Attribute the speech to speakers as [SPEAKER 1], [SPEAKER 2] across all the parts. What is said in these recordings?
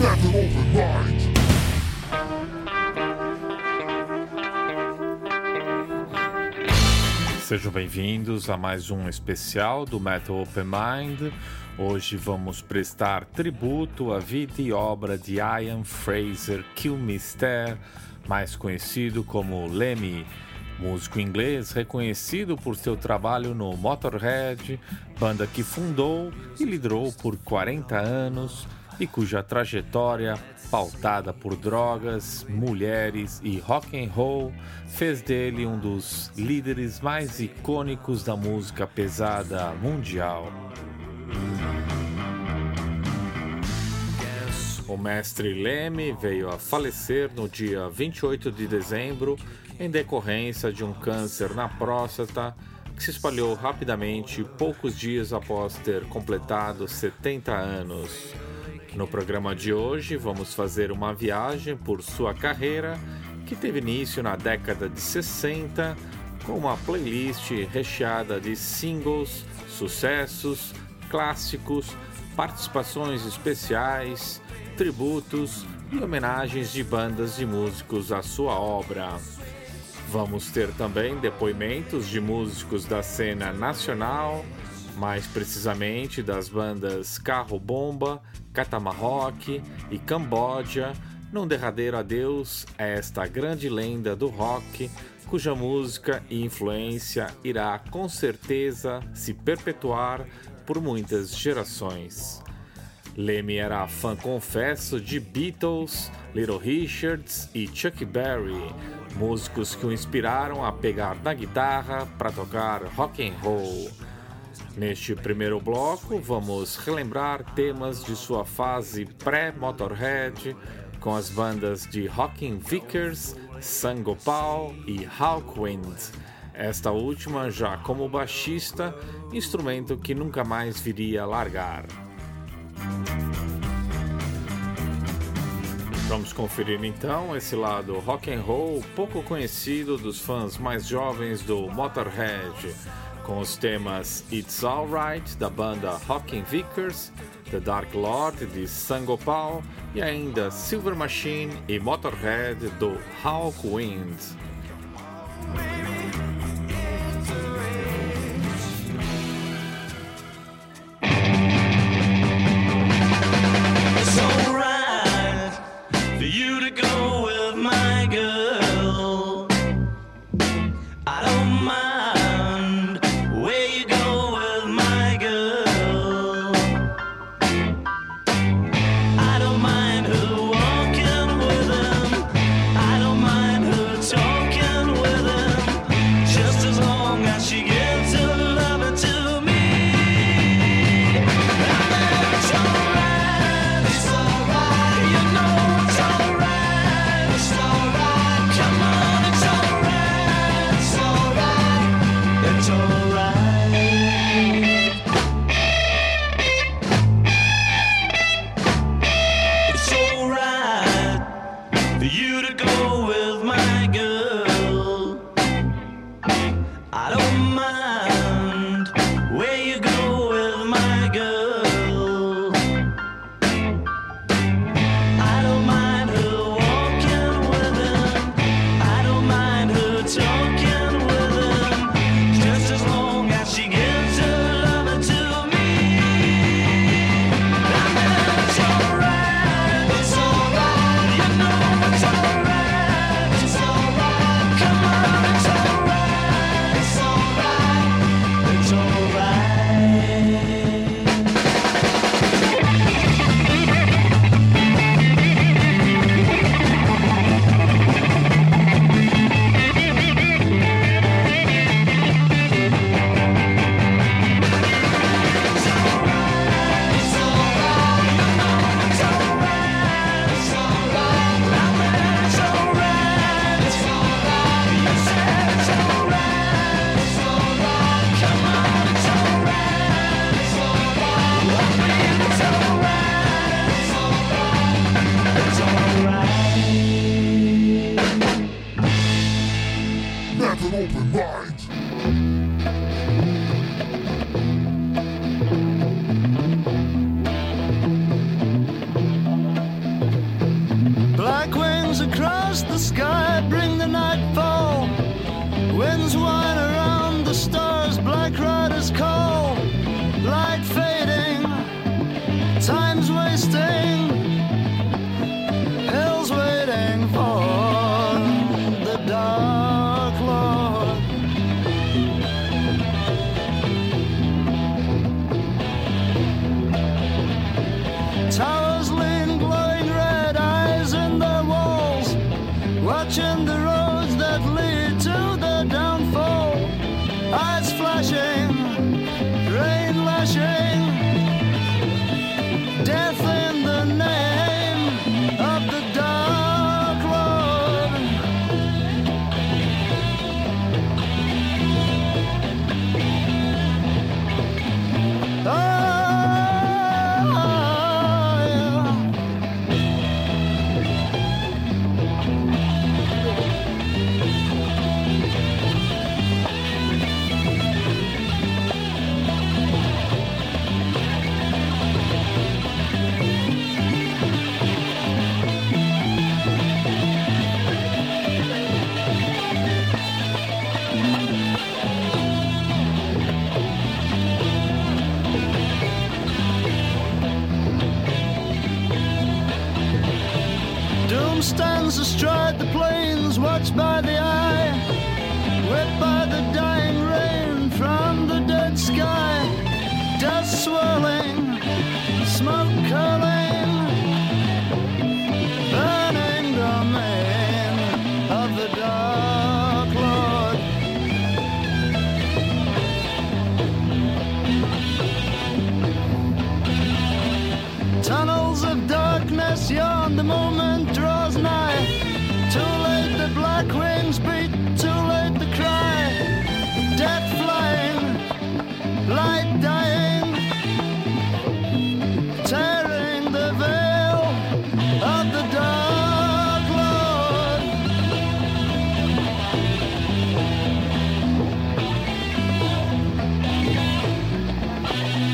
[SPEAKER 1] Open mind.
[SPEAKER 2] Sejam bem-vindos a mais um especial do Metal Open Mind. Hoje vamos prestar tributo à vida e obra de Ian Fraser Kilmister, mais conhecido como Lemmy, músico inglês reconhecido por seu trabalho no Motorhead, banda que fundou e liderou por 40 anos e cuja trajetória, pautada por drogas, mulheres e rock and roll, fez dele um dos líderes mais icônicos da música pesada mundial. O mestre Leme veio a falecer no dia 28 de dezembro em decorrência de um câncer na próstata que se espalhou rapidamente poucos dias após ter completado 70 anos. No programa de hoje, vamos fazer uma viagem por sua carreira, que teve início na década de 60, com uma playlist recheada de singles, sucessos, clássicos, participações especiais, tributos e homenagens de bandas e músicos à sua obra. Vamos ter também depoimentos de músicos da cena nacional, mais precisamente das bandas Carro Bomba, Catamarroque e Camboja, num derradeiro adeus a esta grande lenda do rock, cuja música e influência irá com certeza se perpetuar por muitas gerações. Lemmy era fã confesso de Beatles, Little Richards e Chuck Berry, músicos que o inspiraram a pegar na guitarra para tocar rock and roll. Neste primeiro bloco, vamos relembrar temas de sua fase pré-Motorhead com as bandas de Rockin' Vickers, Sangopal e Hawkwind. Esta última já como baixista, instrumento que nunca mais viria a largar. Vamos conferir então esse lado rock and roll pouco conhecido dos fãs mais jovens do Motorhead com os temas It's Alright da banda Rockin' Vickers, The Dark Lord de Sangopal e ainda Silver Machine e Motorhead do Hawkwind.
[SPEAKER 3] Her walking with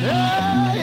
[SPEAKER 3] Yeah,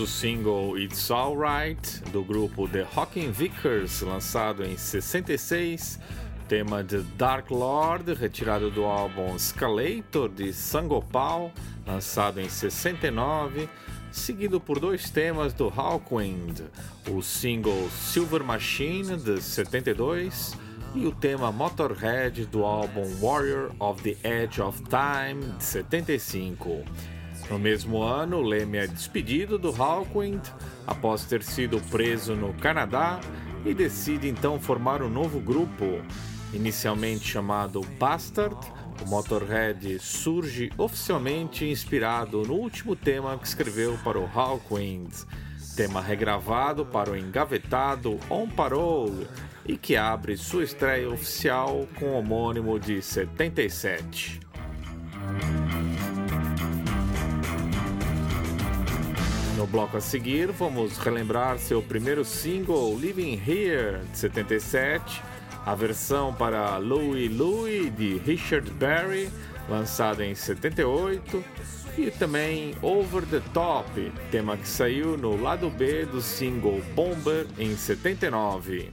[SPEAKER 2] o single It's Alright do grupo The Rockin' Vickers, lançado em 66, tema de Dark Lord, retirado do álbum Scalator de Sangopal, lançado em 69, seguido por dois temas do Hawkwind, o single Silver Machine de 72 e o tema Motorhead do álbum Warrior of the Edge of Time de 75. No mesmo ano, Leme é despedido do Hawkwind após ter sido preso no Canadá e decide então formar um novo grupo. Inicialmente chamado Bastard, o Motorhead surge oficialmente inspirado no último tema que escreveu para o Hawkwind, tema regravado para o engavetado On Parole e que abre sua estreia oficial com o homônimo de 77. No bloco a seguir, vamos relembrar seu primeiro single, Living Here, de 77, a versão para Louie Louie, de Richard Berry, lançada em 78, e também Over the Top, tema que saiu no lado B do single Bomber em 79.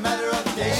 [SPEAKER 2] matter of days.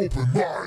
[SPEAKER 3] Open mind.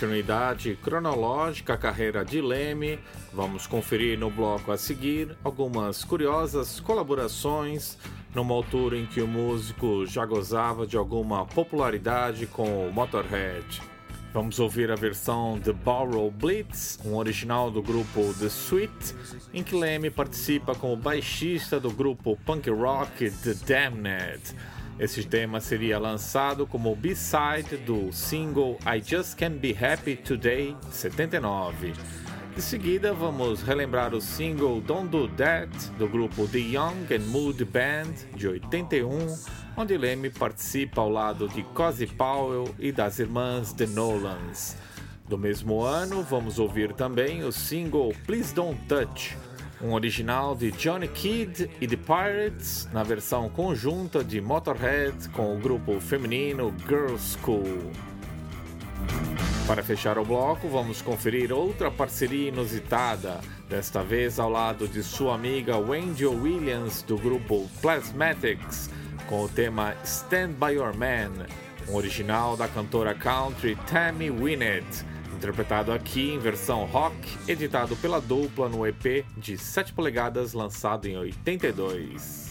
[SPEAKER 2] Continuidade cronológica à carreira de Leme, vamos conferir no bloco a seguir algumas curiosas colaborações numa altura em que o músico já gozava de alguma popularidade com o Motorhead. Vamos ouvir a versão The Borrow Blitz, um original do grupo The Sweet, em que Leme participa como baixista do grupo punk rock The Damned. Esse tema seria lançado como B-side do single I Just Can't Be Happy Today, 79. Em seguida, vamos relembrar o single Don't Do That do grupo The Young and Mood Band, de 81, onde Leme participa ao lado de Cozy Powell e das irmãs The Nolans. Do mesmo ano, vamos ouvir também o single Please Don't Touch, um original de Johnny Kidd e The Pirates, na versão conjunta de Motorhead com o grupo feminino Girls School. Para fechar o bloco, vamos conferir outra parceria inusitada, desta vez ao lado de sua amiga Wendy Williams do grupo Plasmatics, com o tema Stand By Your Man, um original da cantora country Tammy Wynette, interpretado aqui em versão rock, editado pela dupla no EP de 7 polegadas lançado em 82.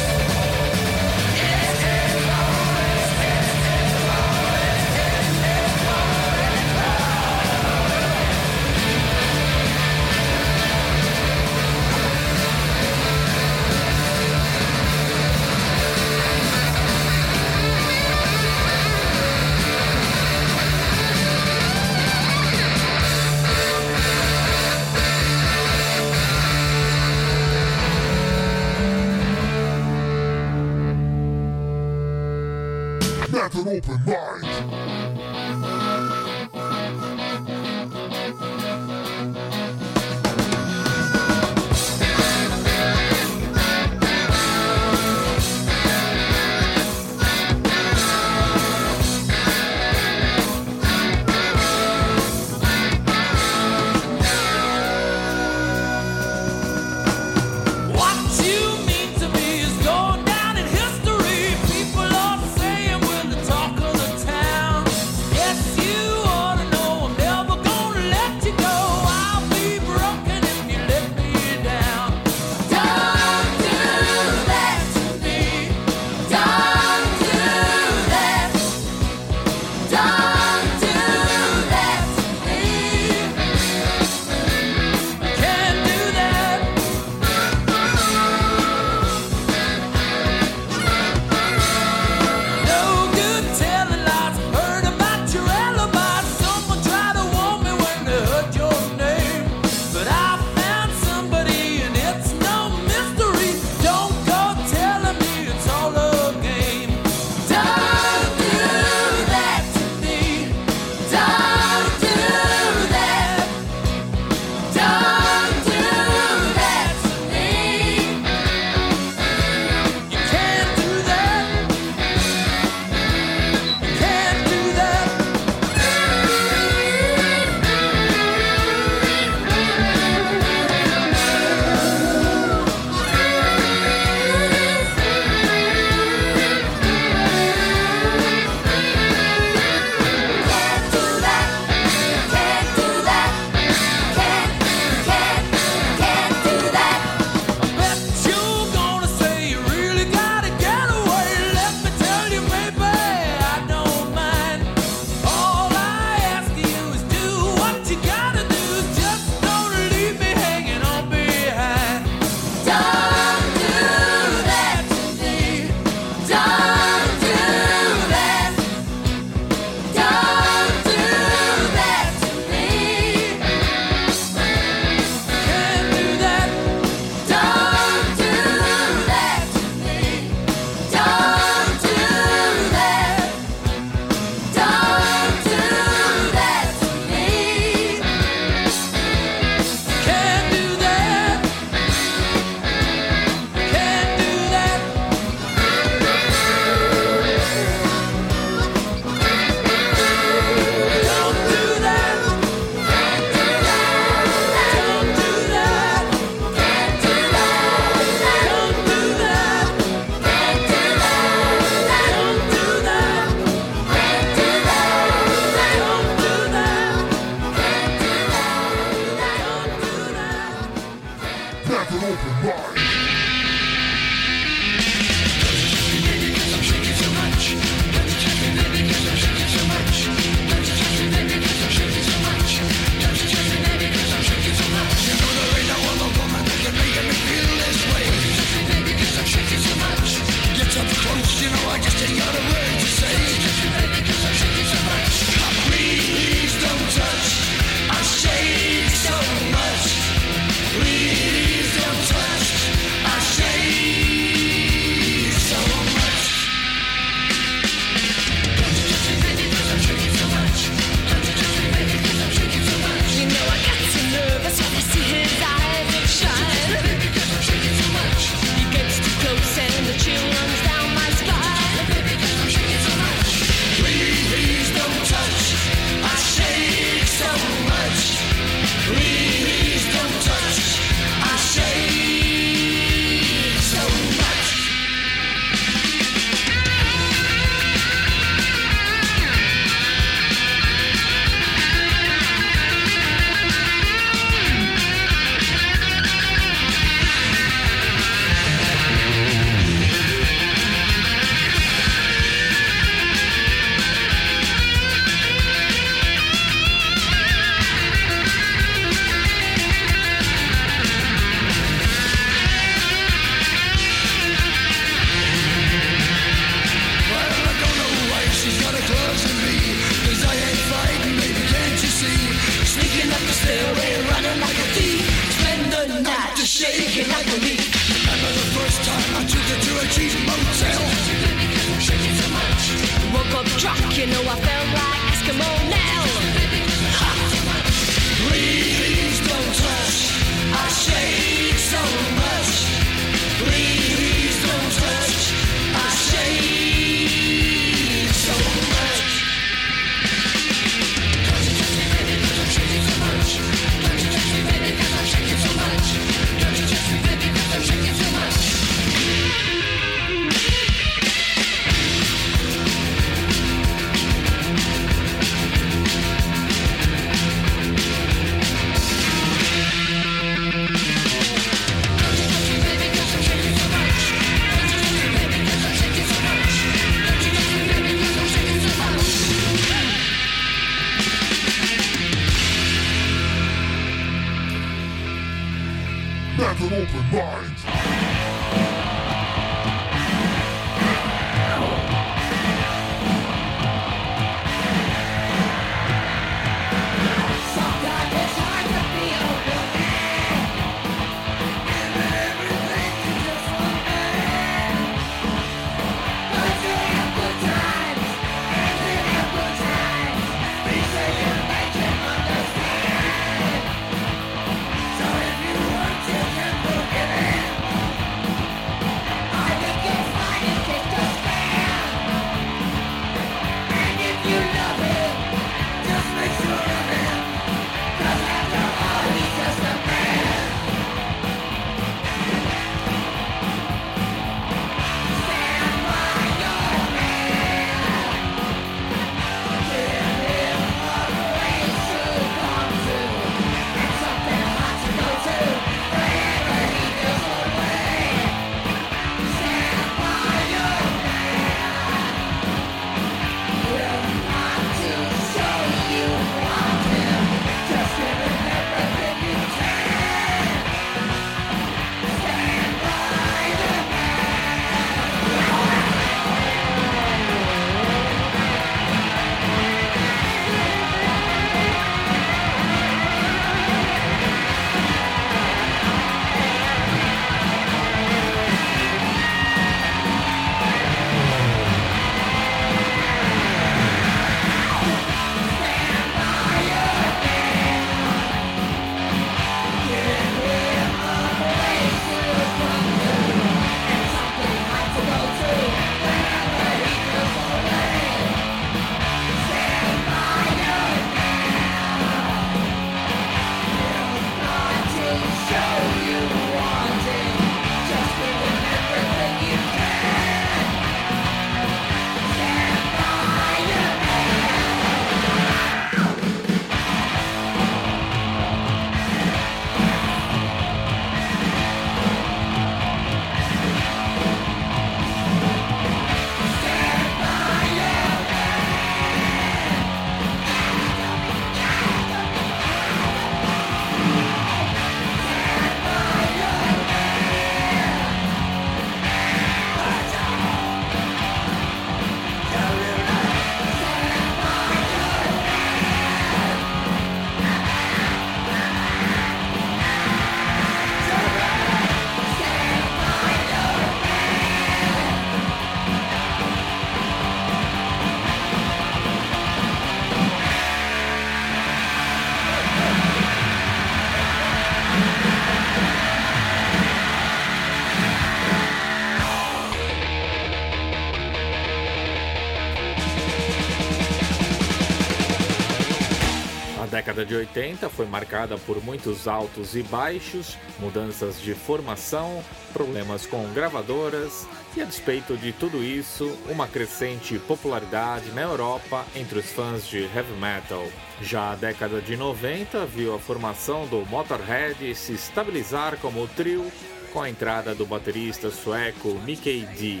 [SPEAKER 3] Década de 80 foi marcada por muitos altos e baixos, mudanças de formação, problemas com gravadoras e, a despeito de tudo isso, uma crescente popularidade na Europa entre os fãs de heavy metal. Já a década de 90 viu a formação do Motorhead se estabilizar como trio com a entrada do baterista sueco Mickey D.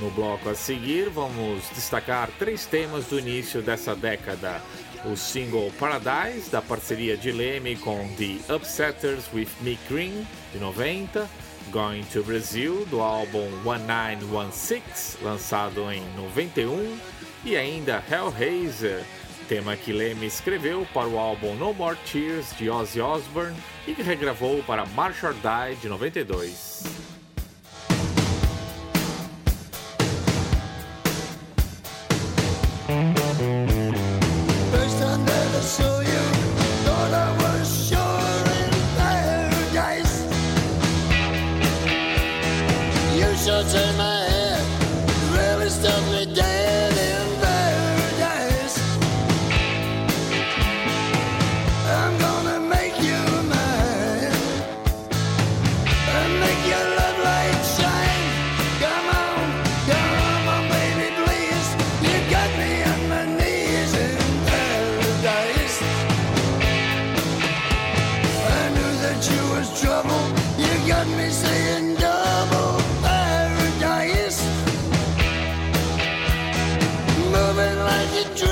[SPEAKER 3] No bloco a seguir, vamos destacar três temas do início dessa década. O single Paradise, da parceria de Leme com The Upsetters with Mick Green, de 90. Going to Brazil, do álbum 1916, lançado em 91. E ainda Hellraiser, tema que Leme escreveu para o álbum No More Tears, de Ozzy Osbourne, e que regravou para March or Die, de 92. birds in you do?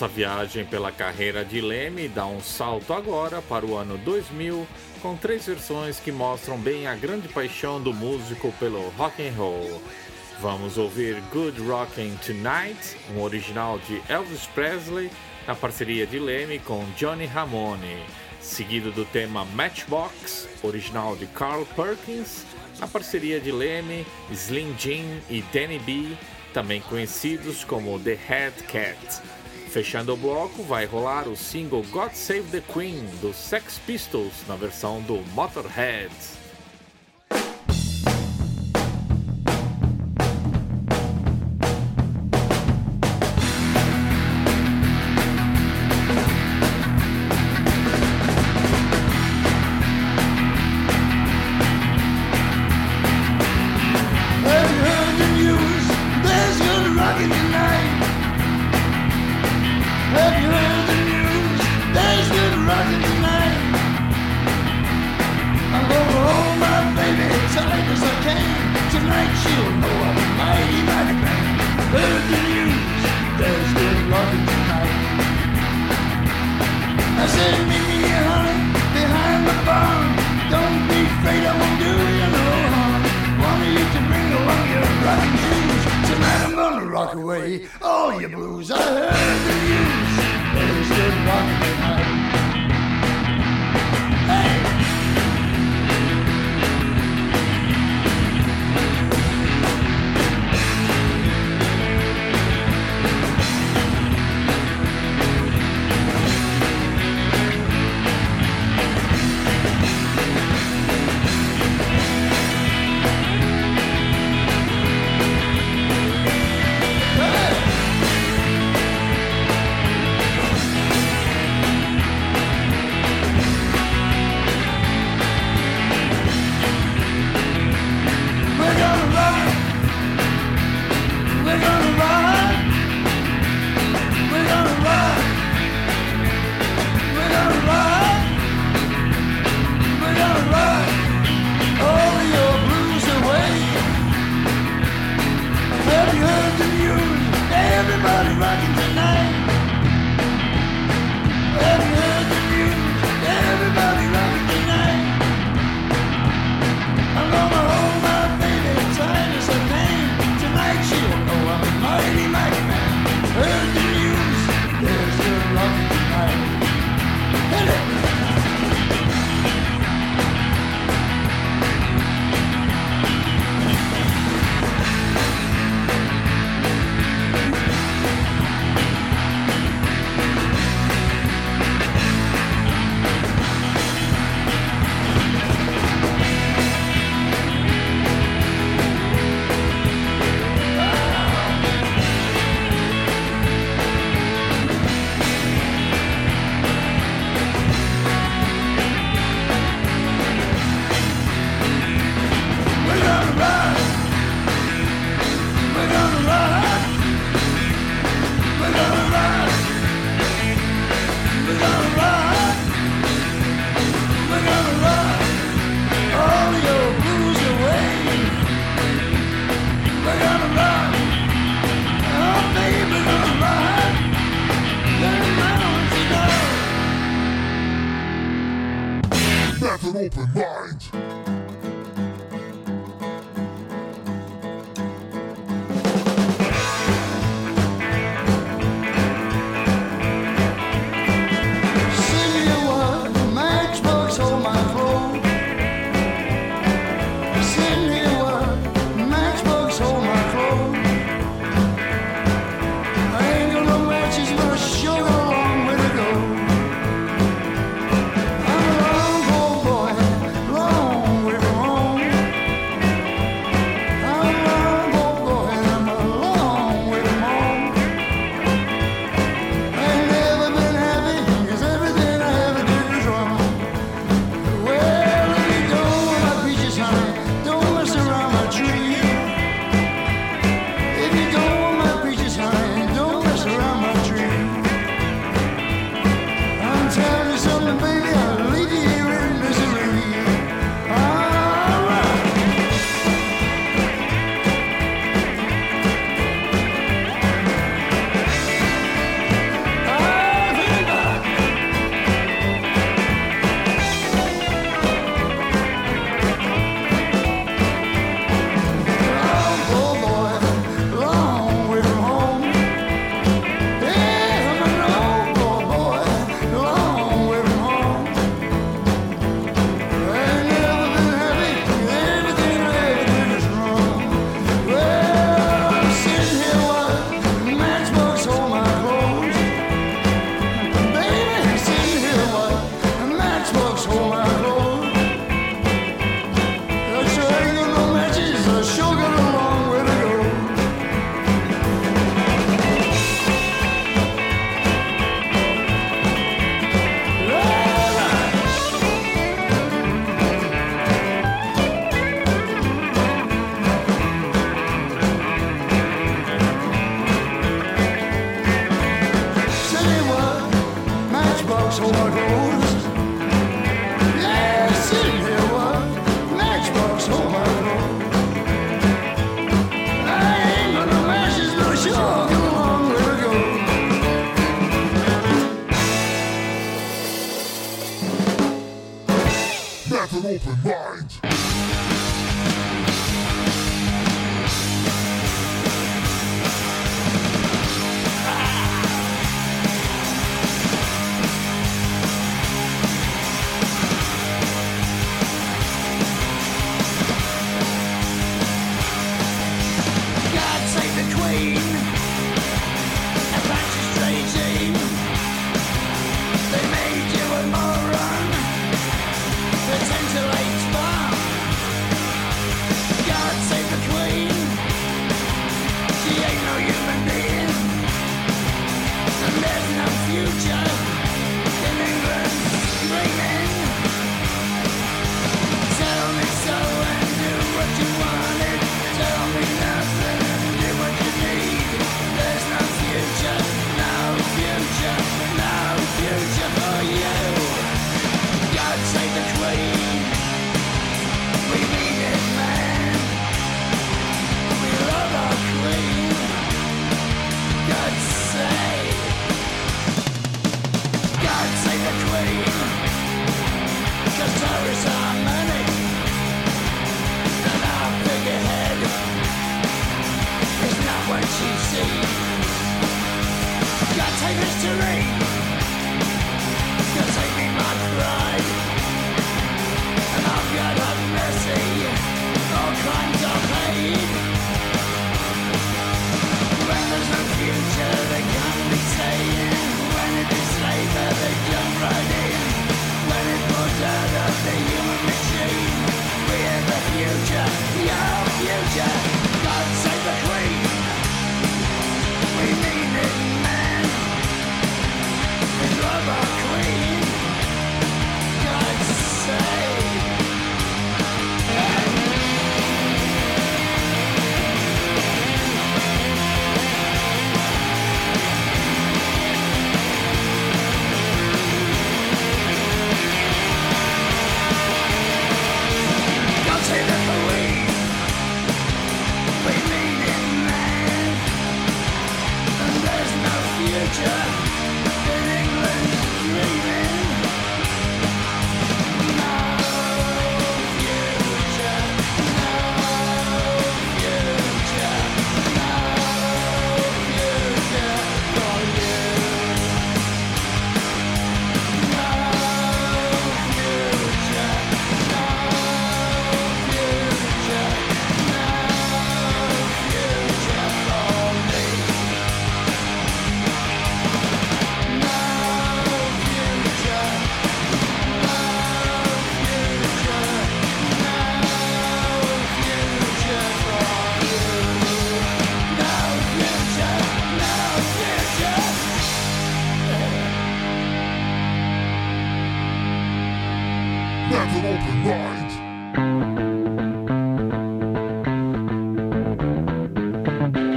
[SPEAKER 3] Nossa viagem pela carreira de Leme dá um salto agora para o ano 2000, com três versões que mostram bem a grande paixão do músico pelo rock and roll. Vamos ouvir Good Rockin' Tonight, um original de Elvis Presley, na parceria de Leme com Johnny Ramone, seguido do tema Matchbox, original de Carl Perkins, na parceria de Leme, Slim Jim e Danny B, também conhecidos como The Head Cat. Fechando o bloco, vai rolar o single God Save the Queen dos Sex Pistols na versão do Motorhead.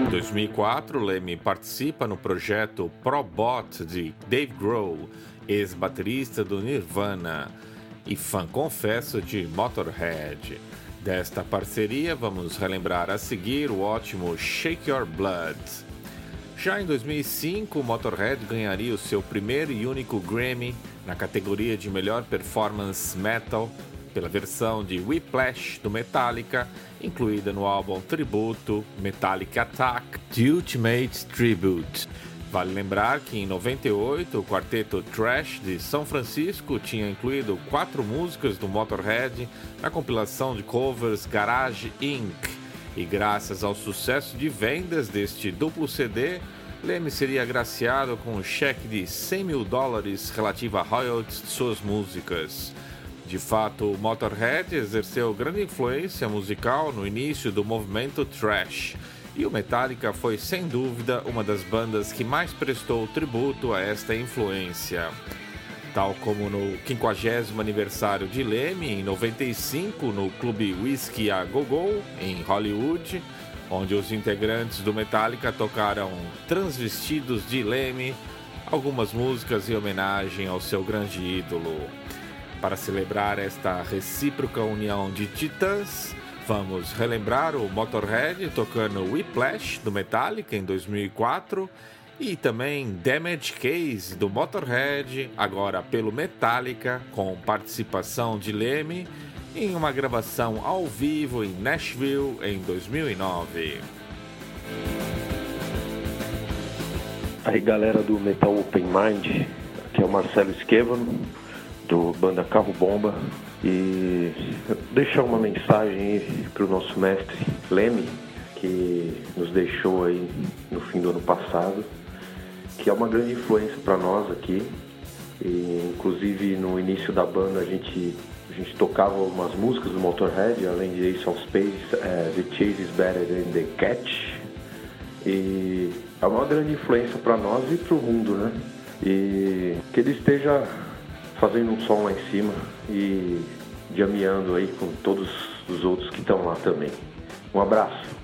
[SPEAKER 2] Em 2004, Lemmy participa no projeto Probot de Dave Grohl, ex-baterista do Nirvana e fã confesso de Motorhead. Desta parceria, vamos relembrar a seguir o ótimo Shake Your Blood. Já em 2005, Motorhead ganharia o seu primeiro e único Grammy na categoria de melhor performance metal pela versão de Whiplash do Metallica, incluída no álbum tributo Metallica Attack The Ultimate Tribute. Vale lembrar que em 98 o quarteto Trash de São Francisco tinha incluído quatro músicas do Motorhead na compilação de covers Garage Inc. E graças ao sucesso de vendas deste duplo CD, Leme seria agraciado com um cheque de 100 mil dólares relativo a royalties de suas músicas. De fato, Motorhead exerceu grande influência musical no início do movimento thrash, e o Metallica foi sem dúvida uma das bandas que mais prestou tributo a esta influência. Tal como no 50 aniversário de Leme, em 95, no clube Whiskey a Go Go, em Hollywood, onde os integrantes do Metallica tocaram transvestidos de Leme, algumas músicas em homenagem ao seu grande ídolo. Para celebrar esta recíproca união de titãs, vamos relembrar o Motorhead tocando Whiplash do Metallica em 2004 e também Damage Case do Motorhead, agora pelo Metallica, com participação de Leme em uma gravação ao vivo em Nashville em 2009.
[SPEAKER 4] Aí galera do Metal Open Mind, aqui é o Marcelo Esquevano, do banda Carro Bomba, e deixar uma mensagem aí pro nosso mestre Leme, que nos deixou aí no fim do ano passado, que é uma grande influência para nós aqui. E, inclusive no início da banda a gente, a gente tocava umas músicas do Motorhead, além de Ace of Space, é, The Chase is Better Than The Catch. E é uma grande influência para nós e para o mundo, né? E que ele esteja fazendo um som lá em cima e jameando aí com todos os outros que estão lá também. Um abraço.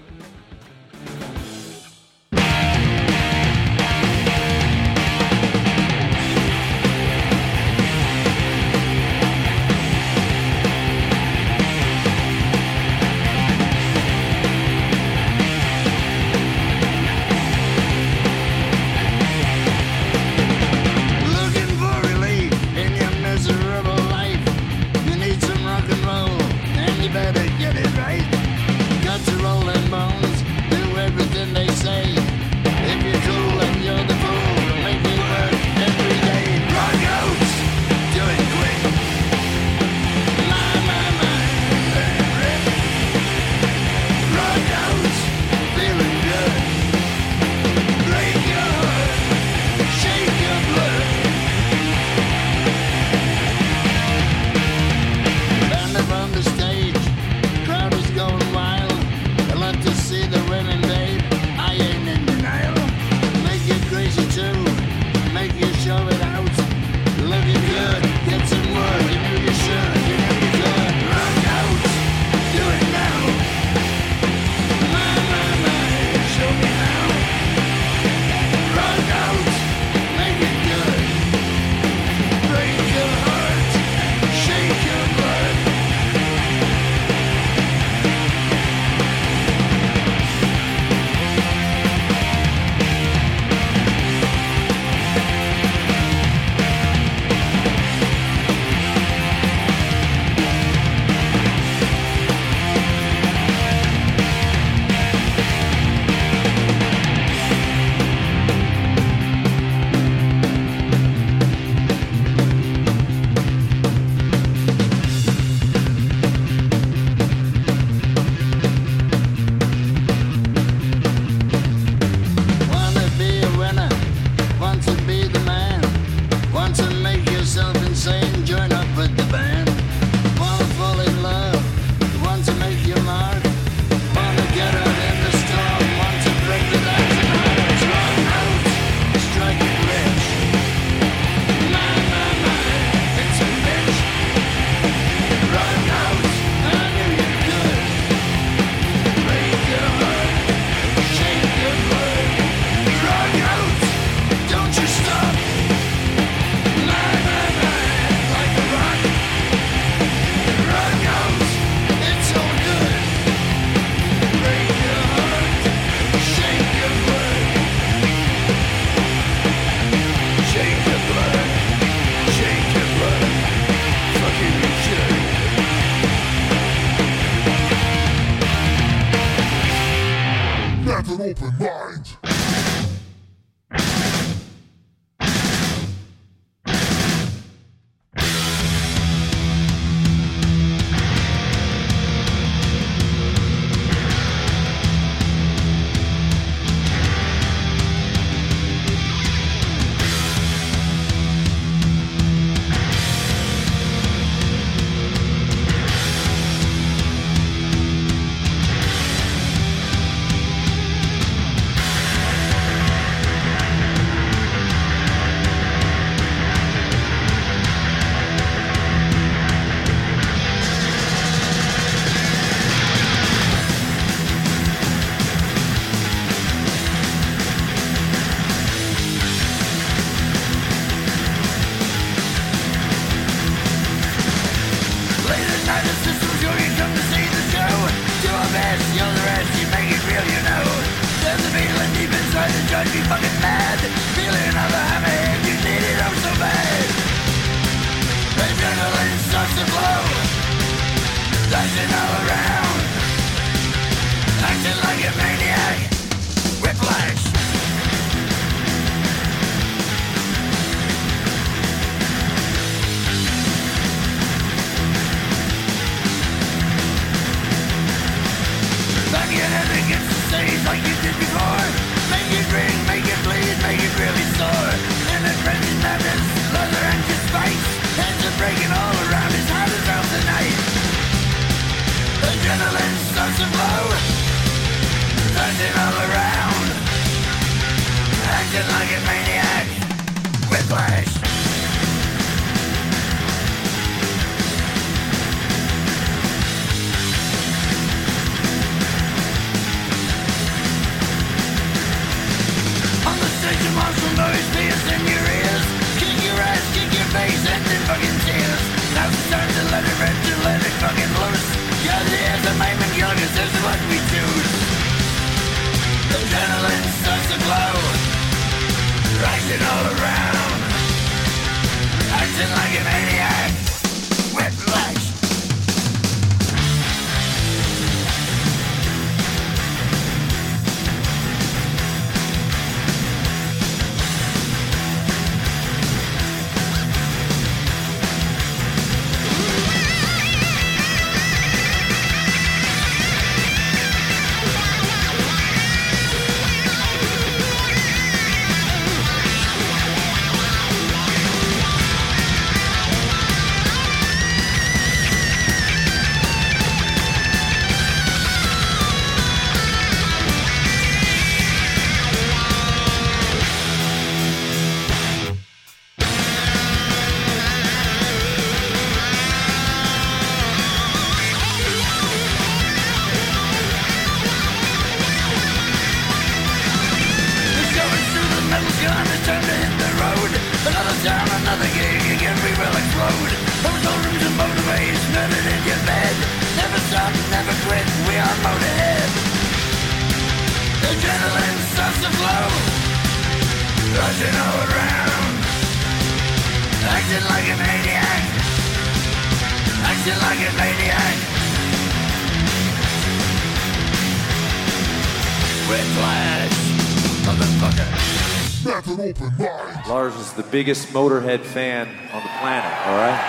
[SPEAKER 1] the
[SPEAKER 3] biggest Motorhead fan on the planet, all right?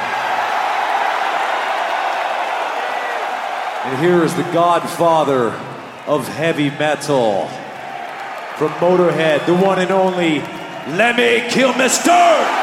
[SPEAKER 3] And here is the godfather of heavy metal from Motorhead, the one and only Lemmy Kilmister!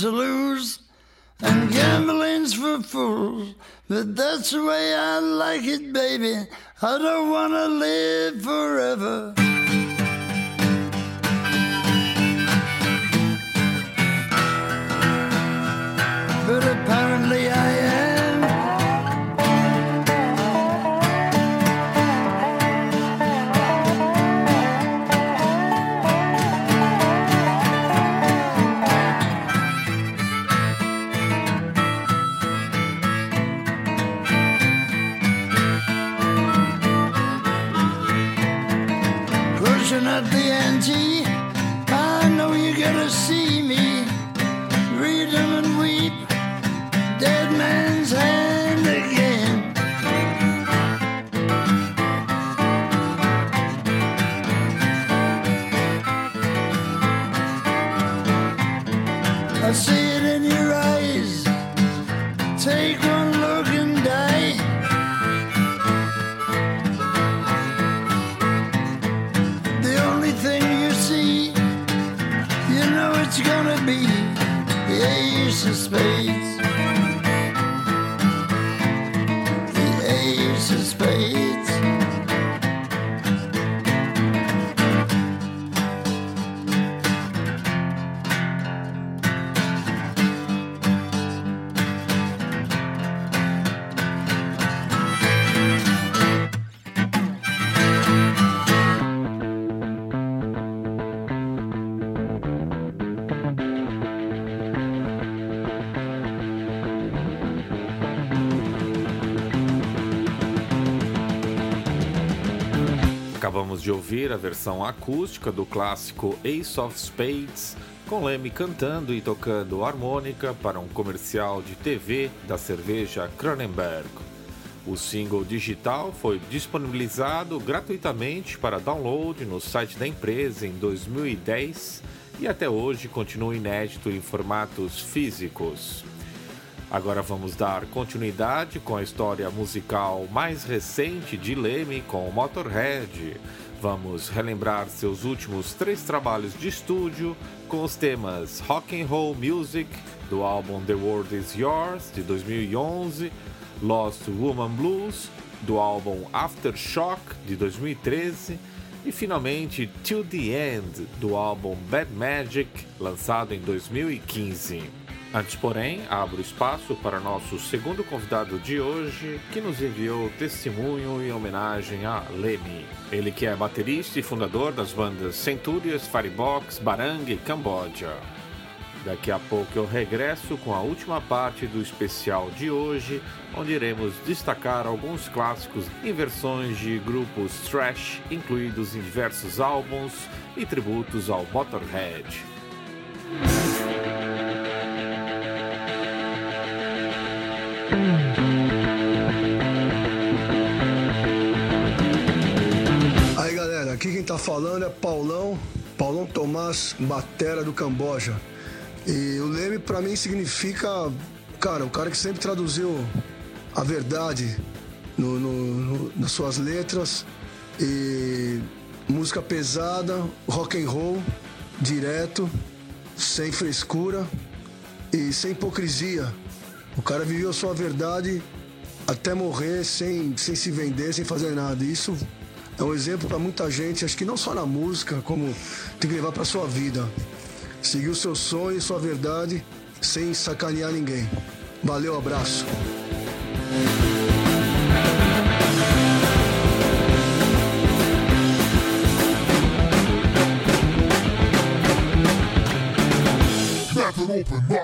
[SPEAKER 1] to lose, and gambling's for fools. But that's the way I like it, baby. I don't wanna live forever.
[SPEAKER 2] Acabamos de ouvir a versão acústica do clássico Ace of Spades, com Leme cantando e tocando harmônica para um comercial de TV da cerveja Kronenberg. O single digital foi disponibilizado gratuitamente para download no site da empresa em 2010 e até hoje continua inédito em formatos físicos. Agora vamos dar continuidade com a história musical mais recente de Leme com o Motorhead. Vamos relembrar seus últimos três trabalhos de estúdio com os temas Rock and Roll Music do álbum The World Is Yours de 2011, Lost Woman Blues do álbum Aftershock de 2013 e finalmente Till the End do álbum Bad Magic lançado em 2015. Antes, porém, abro espaço para nosso segundo convidado de hoje, que nos enviou testemunho em homenagem a Leme. Ele que é baterista e fundador das bandas Centúrias, Firebox, Barang e Camboja. Daqui a pouco eu regresso com a última parte do especial de hoje, onde iremos destacar alguns clássicos em versões de grupos thrash incluídos em diversos álbuns e tributos ao Motorhead.
[SPEAKER 5] Aí galera, aqui quem tá falando é Paulão, Paulão Tomás, batera do Camboja. E o Leme pra mim significa, cara, o cara que sempre traduziu a verdade no- no- no- nas suas letras e música pesada, rock and roll, direto, sem frescura e sem hipocrisia. O cara viveu a sua verdade até morrer sem, sem se vender, sem fazer nada. Isso é um exemplo para muita gente, acho que não só na música, como tem que levar para sua vida. Seguir o seu sonho e sua verdade sem sacanear ninguém. Valeu, abraço.
[SPEAKER 3] Open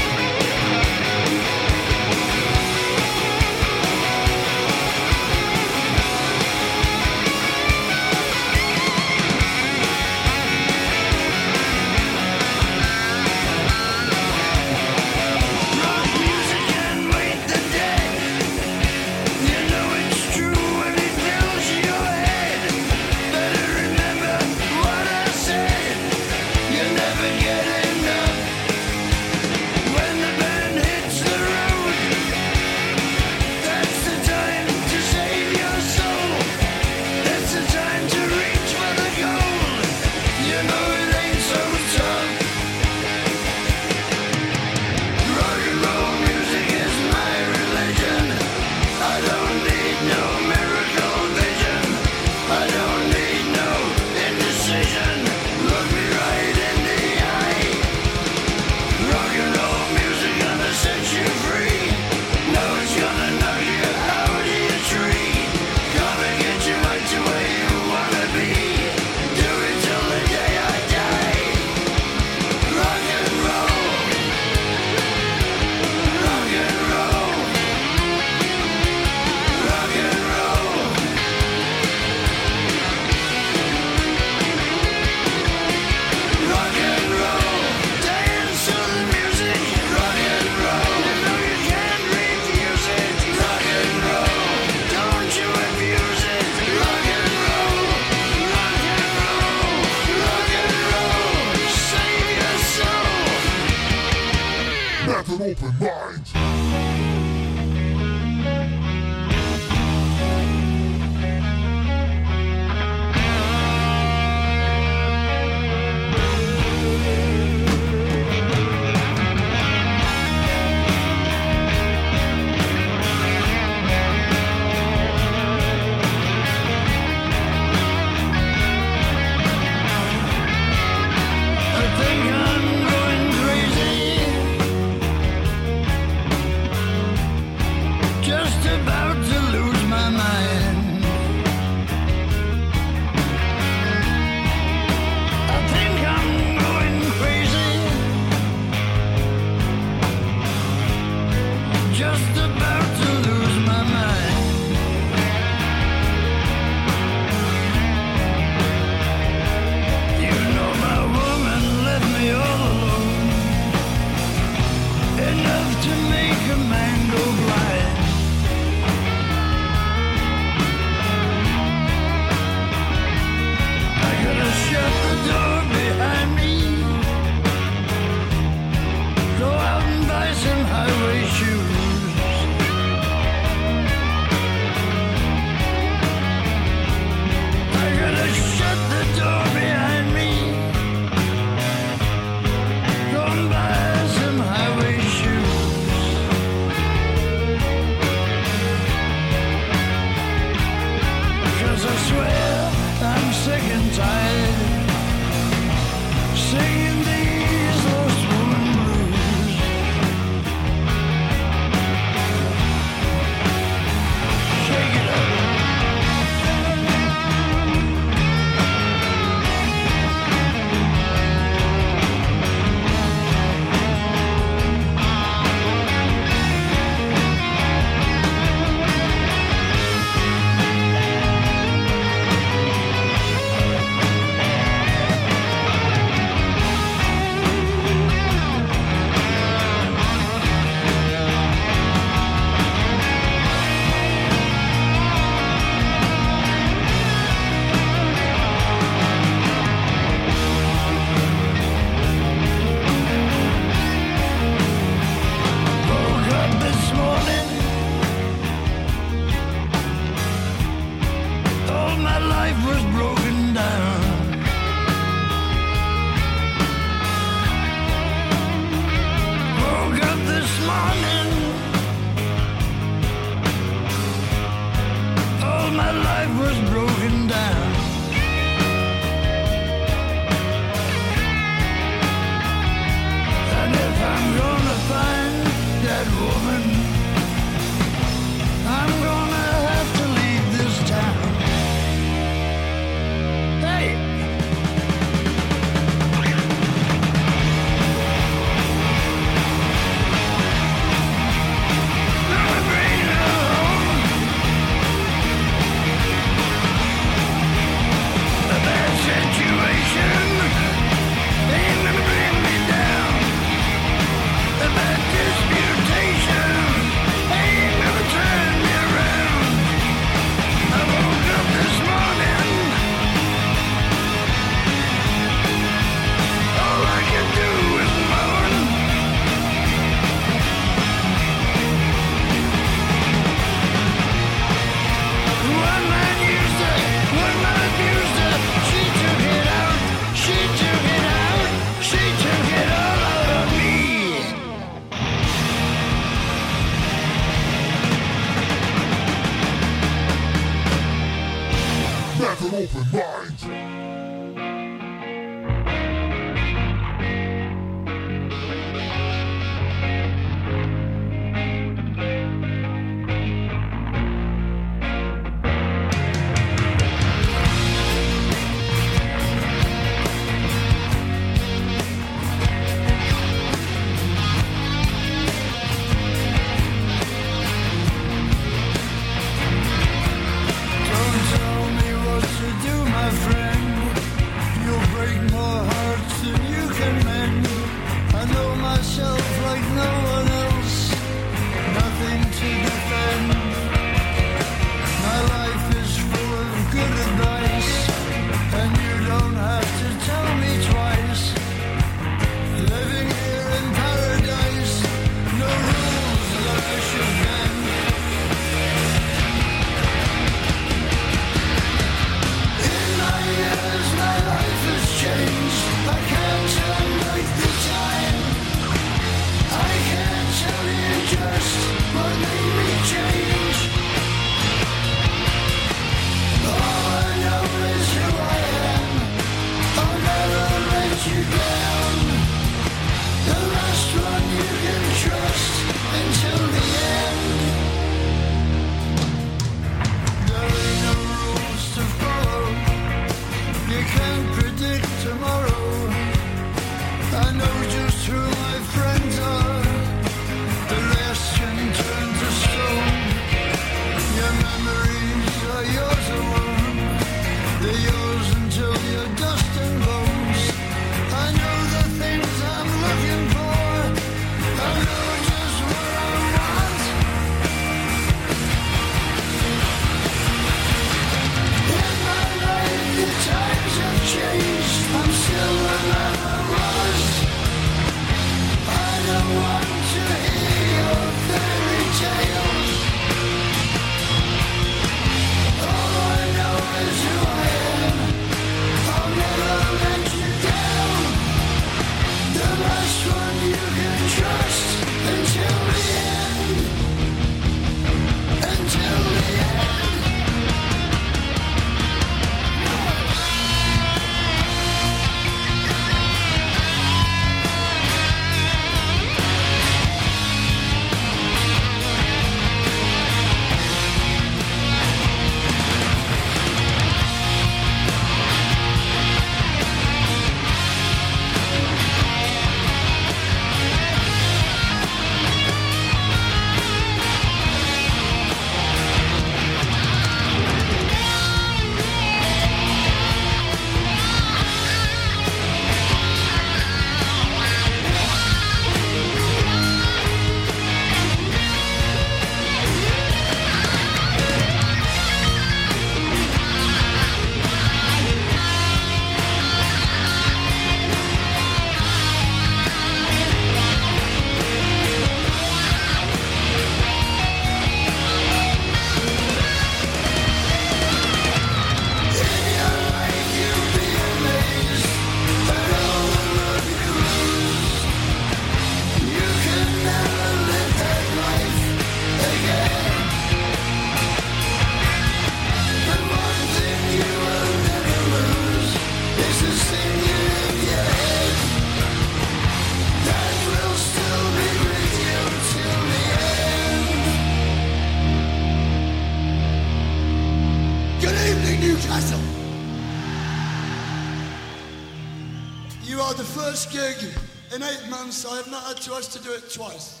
[SPEAKER 6] choice to do it twice.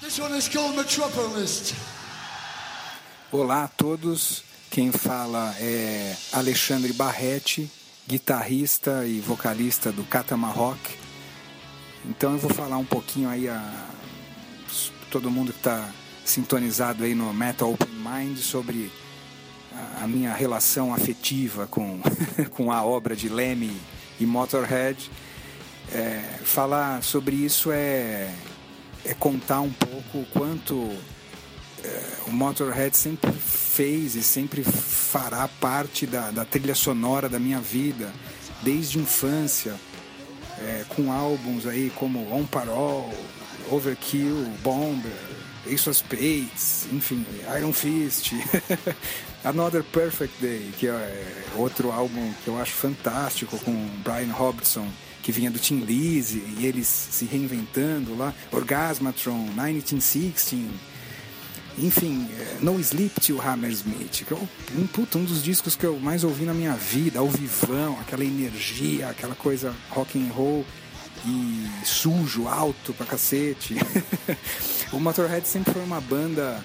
[SPEAKER 6] This one is called Metropolis.
[SPEAKER 7] Olá a todos, quem fala é Alexandre Barretti, guitarrista e vocalista do Catama Rock. Então eu vou falar um pouquinho aí a todo mundo que está sintonizado aí no Metal Open Mind sobre a, a minha relação afetiva com, com a obra de Lemmy e Motorhead. É, falar sobre isso é, é contar um pouco o quanto é, o Motorhead sempre fez e sempre fará parte da, da trilha sonora da minha vida, desde infância, é, com álbuns aí como On Parole, Overkill, Bomber, Ace of Spades, enfim, Iron Fist, Another Perfect Day, que é outro álbum que eu acho fantástico, com Brian Robertson, que vinha do Tim Lizzy, e eles se reinventando lá, Orgasmatron, 1916, enfim, é, No Sleep Till Hammersmith, que é um, puta, um dos discos que eu mais ouvi na minha vida, ao vivão, aquela energia, aquela coisa rock and roll e sujo, alto pra cacete. o Motorhead sempre foi uma banda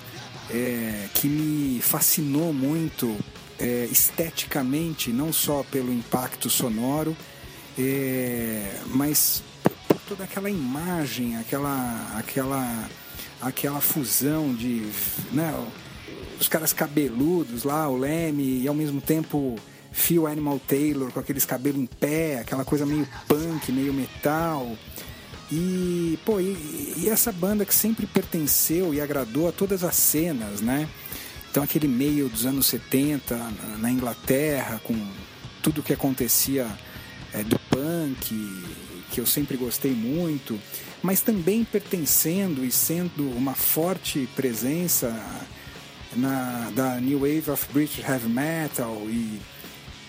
[SPEAKER 7] é, que me fascinou muito é, esteticamente, não só pelo impacto sonoro, é, mas por toda aquela imagem, aquela, aquela, aquela fusão de né, os caras cabeludos lá, o Leme, e ao mesmo tempo Phil Animal Taylor com aqueles cabelos em pé, aquela coisa meio punk, meio metal. E, pô, e, e, essa banda que sempre pertenceu e agradou a todas as cenas, né? Então aquele meio dos anos 70 na, Inglaterra, com tudo que acontecia é, do punk, que eu sempre gostei muito, mas também pertencendo e sendo uma forte presença na, da New Wave of British Heavy Metal e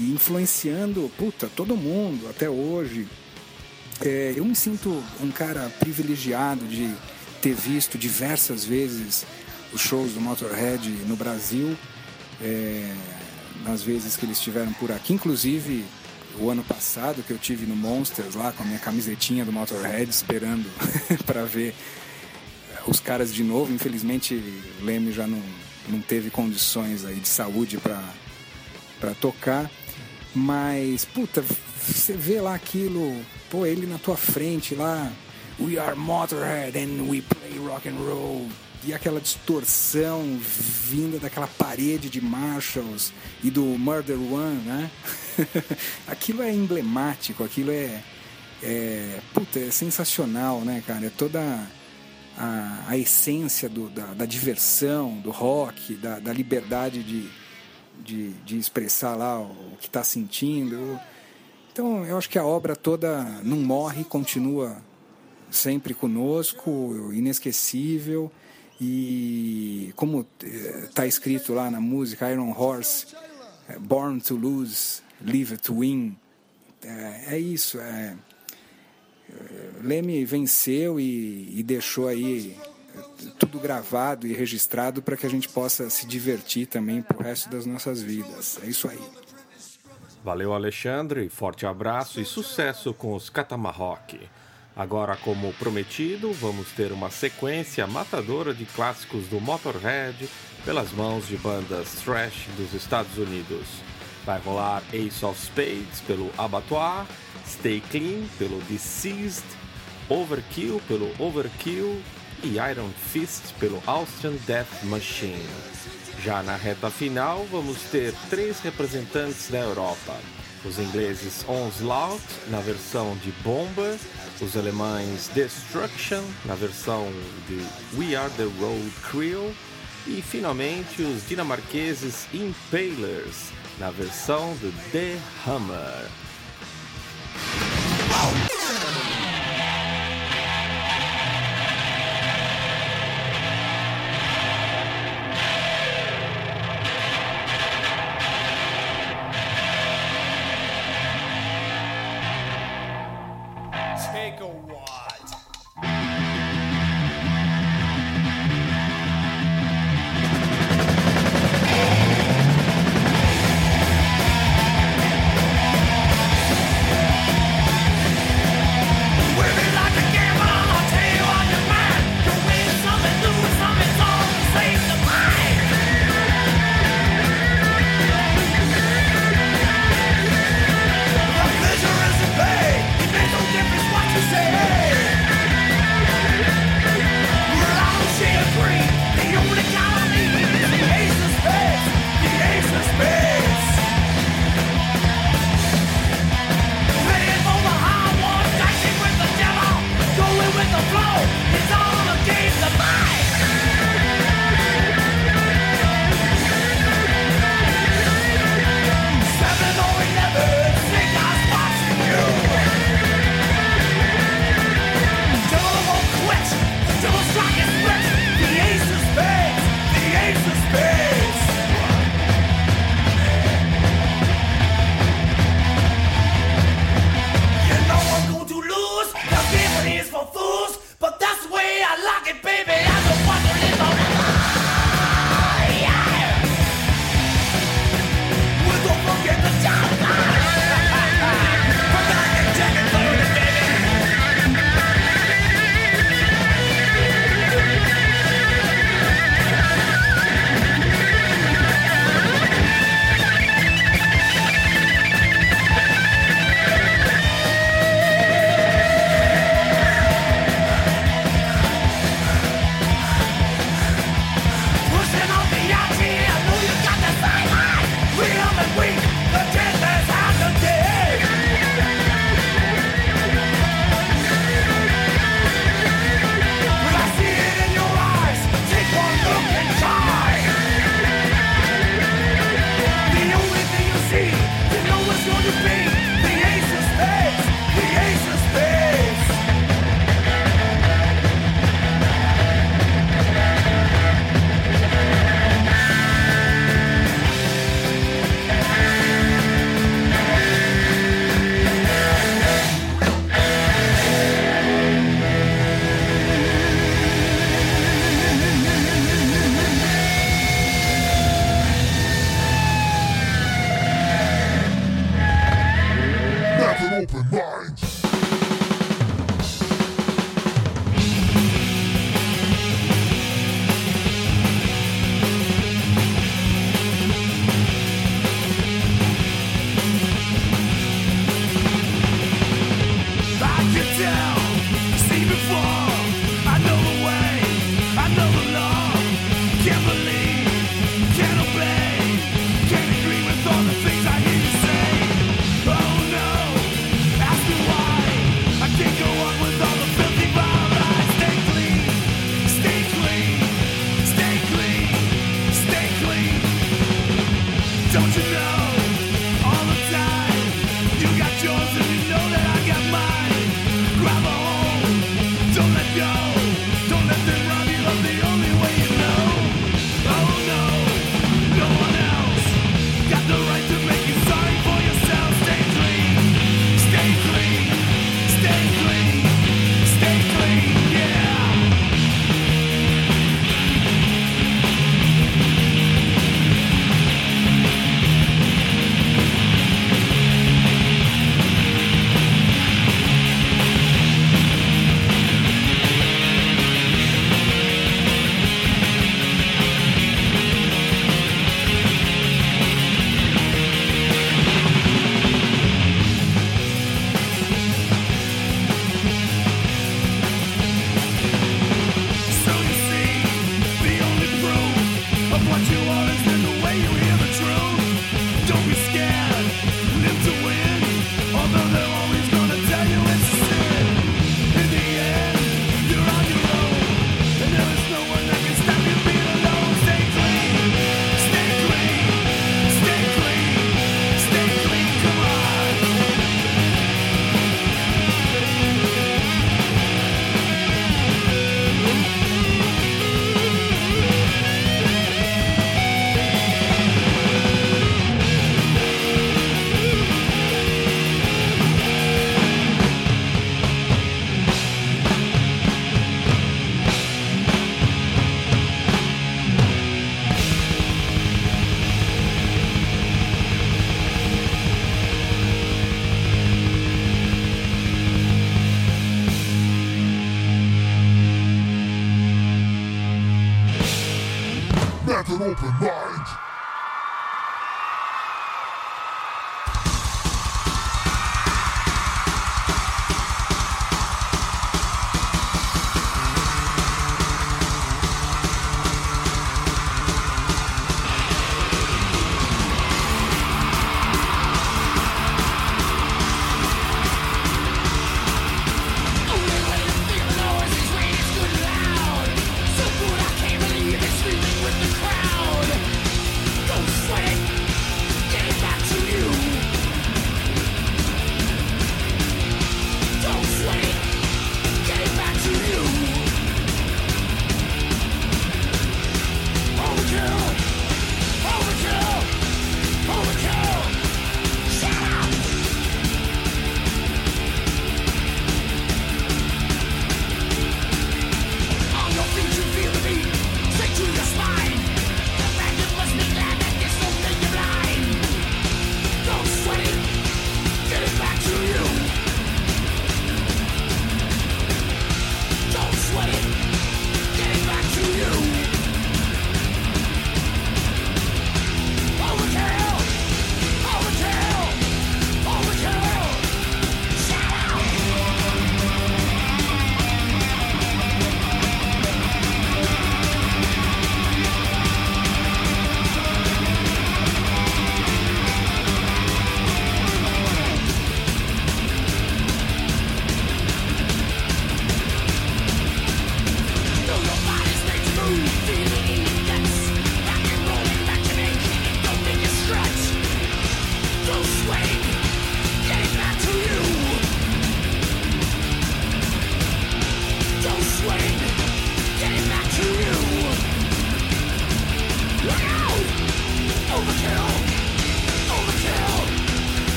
[SPEAKER 7] e influenciando, puta, todo mundo até hoje. É, eu me sinto um cara privilegiado de ter visto diversas vezes os shows do Motorhead no Brasil, é, nas vezes que eles estiveram por aqui, inclusive o ano passado que eu tive no Monsters lá com a minha camisetinha do Motorhead esperando para ver os caras de novo. Infelizmente, Leme já não, não teve condições aí de saúde para tocar. Mas, puta, você vê lá aquilo, pô, ele na tua frente lá, We are Motorhead and we play rock and roll. E aquela distorção vinda daquela parede de Marshalls e do Murder One, né? aquilo é emblemático, aquilo é, é, puta, é sensacional, né, cara? É toda a, a essência do, da, da, diversão, do rock, da, da liberdade de, de, de expressar lá o que está sentindo. Então, eu acho que a obra toda não morre, continua sempre conosco, inesquecível. E como está escrito lá na música Iron Horse, é, Born to Lose, Live to Win, é, é isso. É, Leme venceu e, e deixou aí tudo gravado e registrado para que a gente possa se divertir também pro resto das nossas vidas. É isso aí.
[SPEAKER 2] Valeu, Alexandre. Forte abraço e sucesso com os Catamarroque. Agora, como prometido, vamos ter uma sequência matadora de clássicos do Motorhead pelas mãos de bandas thrash dos Estados Unidos. Vai rolar Ace of Spades pelo Abattoir, Stay Clean pelo Deceased, Overkill pelo Overkill e Iron Fist pelo Austrian Death Machine. Já na reta final, vamos ter três representantes da Europa: os ingleses Onslaught, na versão de Bomber, os alemães Destruction, na versão de We Are the Road Crew, e finalmente os dinamarqueses Impalers, na versão do The Hammer.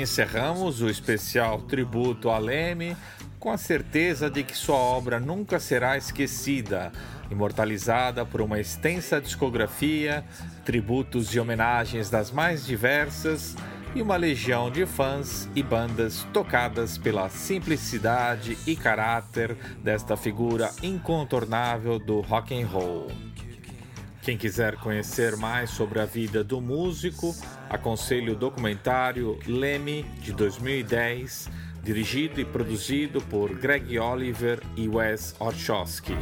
[SPEAKER 2] Encerramos o especial tributo a Leme com a certeza de que sua obra nunca será esquecida, imortalizada por uma extensa discografia, tributos e homenagens das mais diversas e uma legião de fãs e bandas tocadas pela simplicidade e caráter desta figura incontornável do rock and roll. Quem quiser conhecer mais sobre a vida do músico, aconselho o documentário Leme de 2010 dirigido e produzido por Greg Oliver e Wes Orchowski.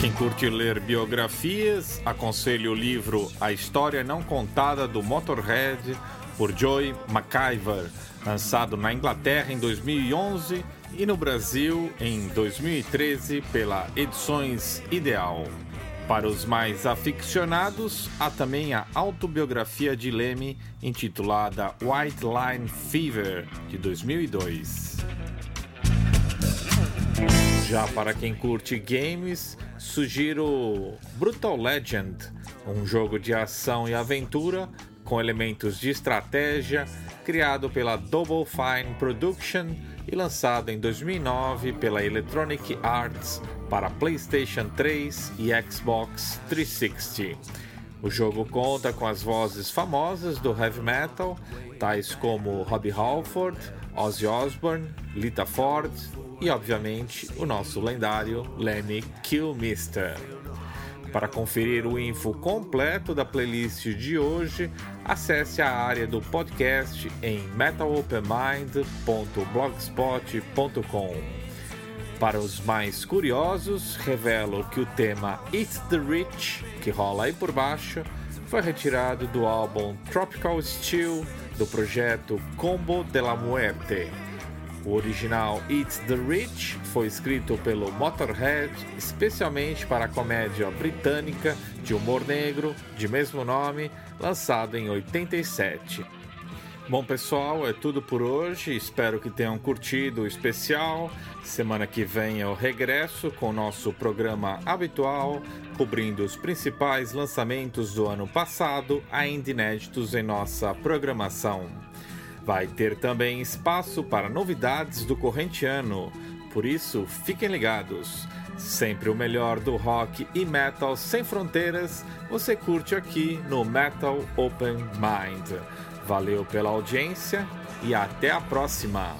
[SPEAKER 2] Quem curte ler biografias, aconselho o livro A História Não Contada do Motorhead, por Joy McIver, lançado na Inglaterra em 2011 e no Brasil em 2013 pela Edições Ideal. Para os mais aficionados, há também a autobiografia de Leme intitulada White Line Fever, de 2002. Já para quem curte games, sugiro Brutal Legend, um jogo de ação e aventura com elementos de estratégia, criado pela Double Fine Production e lançado em 2009 pela Electronic Arts para PlayStation 3 e Xbox 360. O jogo conta com as vozes famosas do heavy metal, tais como Robbie Halford, Ozzy Osbourne, Lita Ford e, obviamente, o nosso lendário Lemmy Kilmister. Para conferir o info completo da playlist de hoje, acesse a área do podcast em metalopenmind.blogspot.com. Para os mais curiosos, revelo que o tema It's the Rich, que rola aí por baixo, foi retirado do álbum Tropical Steel do projeto Combo de la Muerte. O original It's the Rich foi escrito pelo Motorhead especialmente para a comédia britânica de humor negro de mesmo nome, lançado em 87. Bom, pessoal, é tudo por hoje. Espero que tenham curtido o especial. Semana que vem eu regresso com o nosso programa habitual, cobrindo os principais lançamentos do ano passado, ainda inéditos em nossa programação. Vai ter também espaço para novidades do corrente ano, por isso fiquem ligados. Sempre o melhor do rock e metal sem fronteiras, você curte aqui no Metal Open Mind. Valeu pela audiência e até a próxima!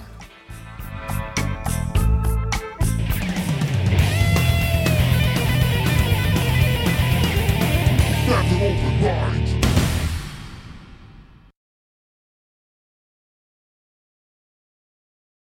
[SPEAKER 3] Open Mind.